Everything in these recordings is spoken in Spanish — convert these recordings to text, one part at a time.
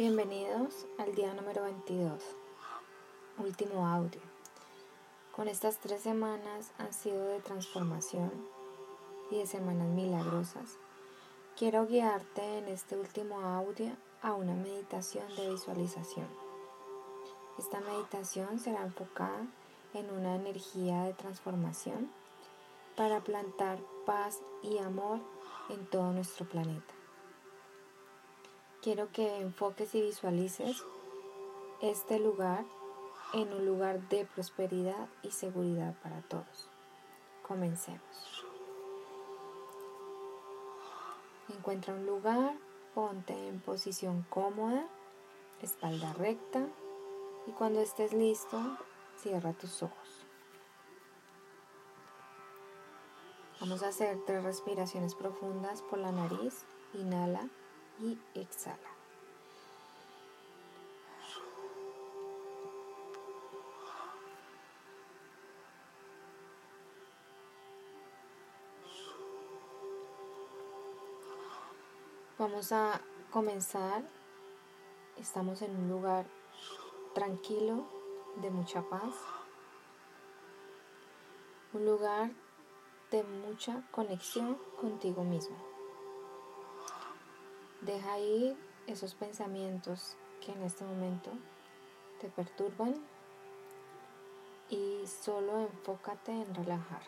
Bienvenidos al día número 22, último audio. Con estas tres semanas han sido de transformación y de semanas milagrosas. Quiero guiarte en este último audio a una meditación de visualización. Esta meditación será enfocada en una energía de transformación para plantar paz y amor en todo nuestro planeta. Quiero que enfoques y visualices este lugar en un lugar de prosperidad y seguridad para todos. Comencemos. Encuentra un lugar, ponte en posición cómoda, espalda recta y cuando estés listo, cierra tus ojos. Vamos a hacer tres respiraciones profundas por la nariz. Inhala y exhala. Vamos a comenzar. Estamos en un lugar tranquilo, de mucha paz. Un lugar de mucha conexión contigo mismo. Deja ir esos pensamientos que en este momento te perturban y solo enfócate en relajar.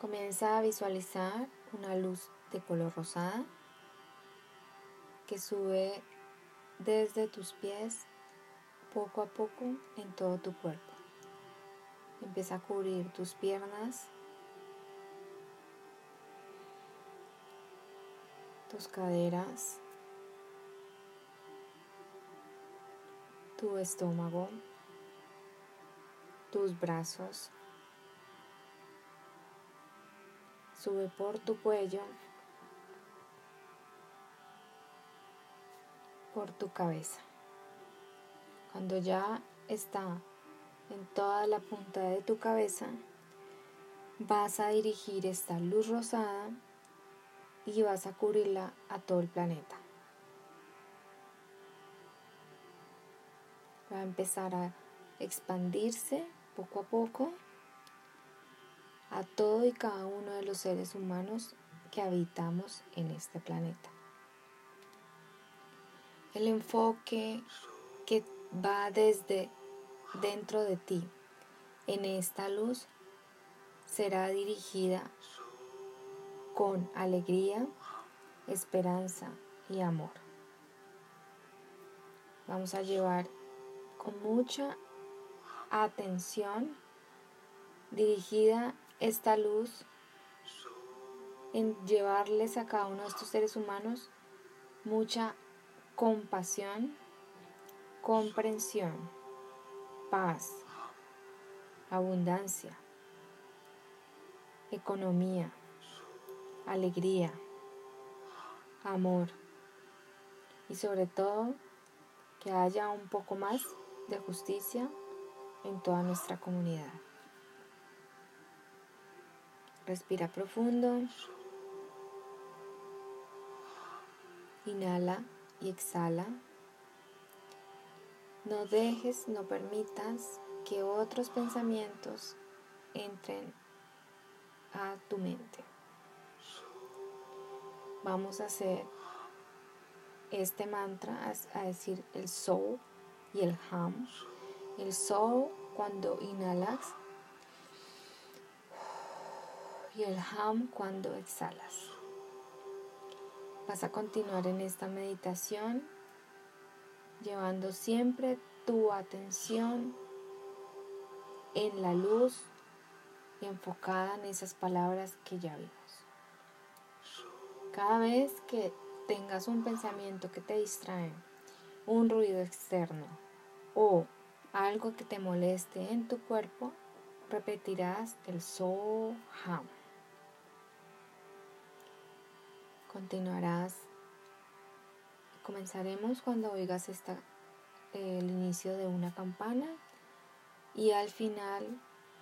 Comienza a visualizar una luz de color rosada que sube desde tus pies poco a poco en todo tu cuerpo. Empieza a cubrir tus piernas, tus caderas, tu estómago, tus brazos. Sube por tu cuello, por tu cabeza. Cuando ya está en toda la punta de tu cabeza, vas a dirigir esta luz rosada y vas a cubrirla a todo el planeta. Va a empezar a expandirse poco a poco a todo y cada uno de los seres humanos que habitamos en este planeta. El enfoque que va desde dentro de ti en esta luz será dirigida con alegría, esperanza y amor. Vamos a llevar con mucha atención dirigida esta luz en llevarles a cada uno de estos seres humanos mucha compasión, comprensión, paz, abundancia, economía, alegría, amor y sobre todo que haya un poco más de justicia en toda nuestra comunidad. Respira profundo. Inhala y exhala. No dejes, no permitas que otros pensamientos entren a tu mente vamos a hacer este mantra, a decir el so y el ham. El so cuando inhalas y el ham cuando exhalas. Vas a continuar en esta meditación llevando siempre tu atención en la luz enfocada en esas palabras que ya vimos. Cada vez que tengas un pensamiento que te distrae, un ruido externo o algo que te moleste en tu cuerpo, repetirás el Soham. Continuarás. Comenzaremos cuando oigas el inicio de una campana Y al final,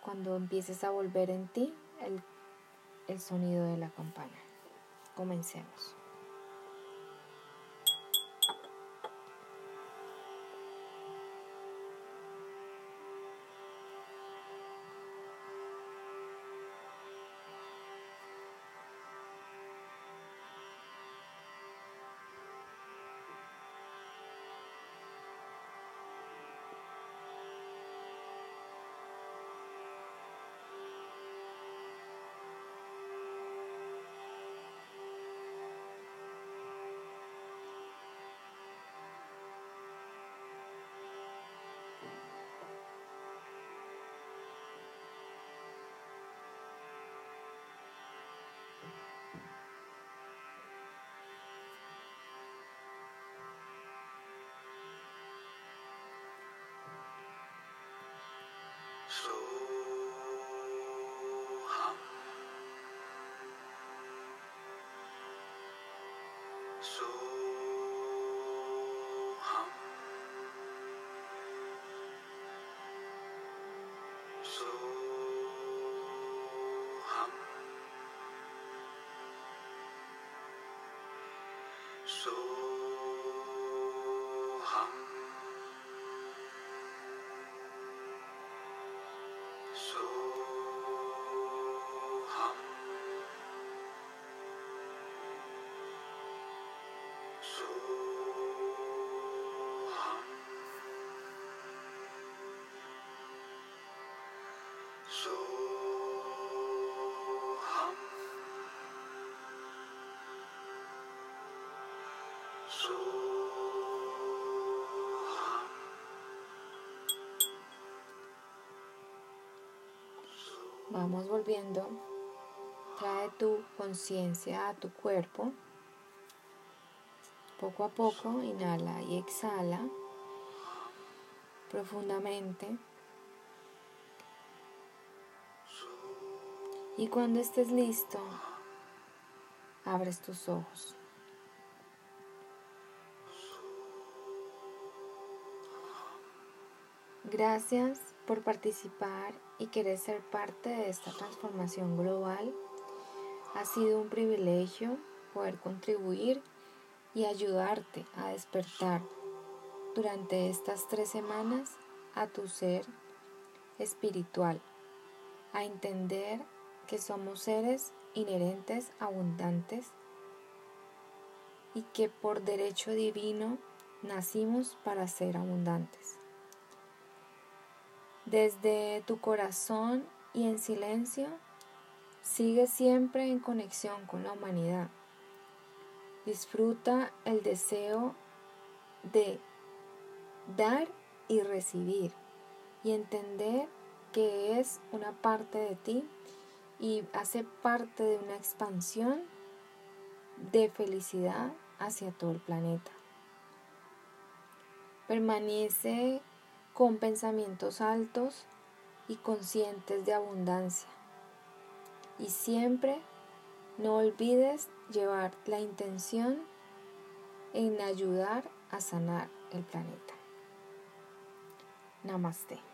cuando empieces a volver en ti, el sonido de la campana. Comencemos. So Vamos volviendo. Trae tu conciencia a tu cuerpo. Poco a poco, inhala y exhala profundamente. Y cuando estés listo, abres tus ojos. Gracias por participar y querer ser parte de esta transformación global. Ha sido un privilegio poder contribuir y ayudarte a despertar durante estas tres semanas a tu ser espiritual, a entender que somos seres inherentes, abundantes y que por derecho divino nacimos para ser abundantes desde tu corazón y en silencio, sigue siempre en conexión con la humanidad. Disfruta el deseo de dar y recibir y entender que es una parte de ti y hace parte de una expansión de felicidad hacia todo el planeta. Permanece con pensamientos altos y conscientes de abundancia. Y siempre no olvides llevar la intención en ayudar a sanar el planeta. Namaste.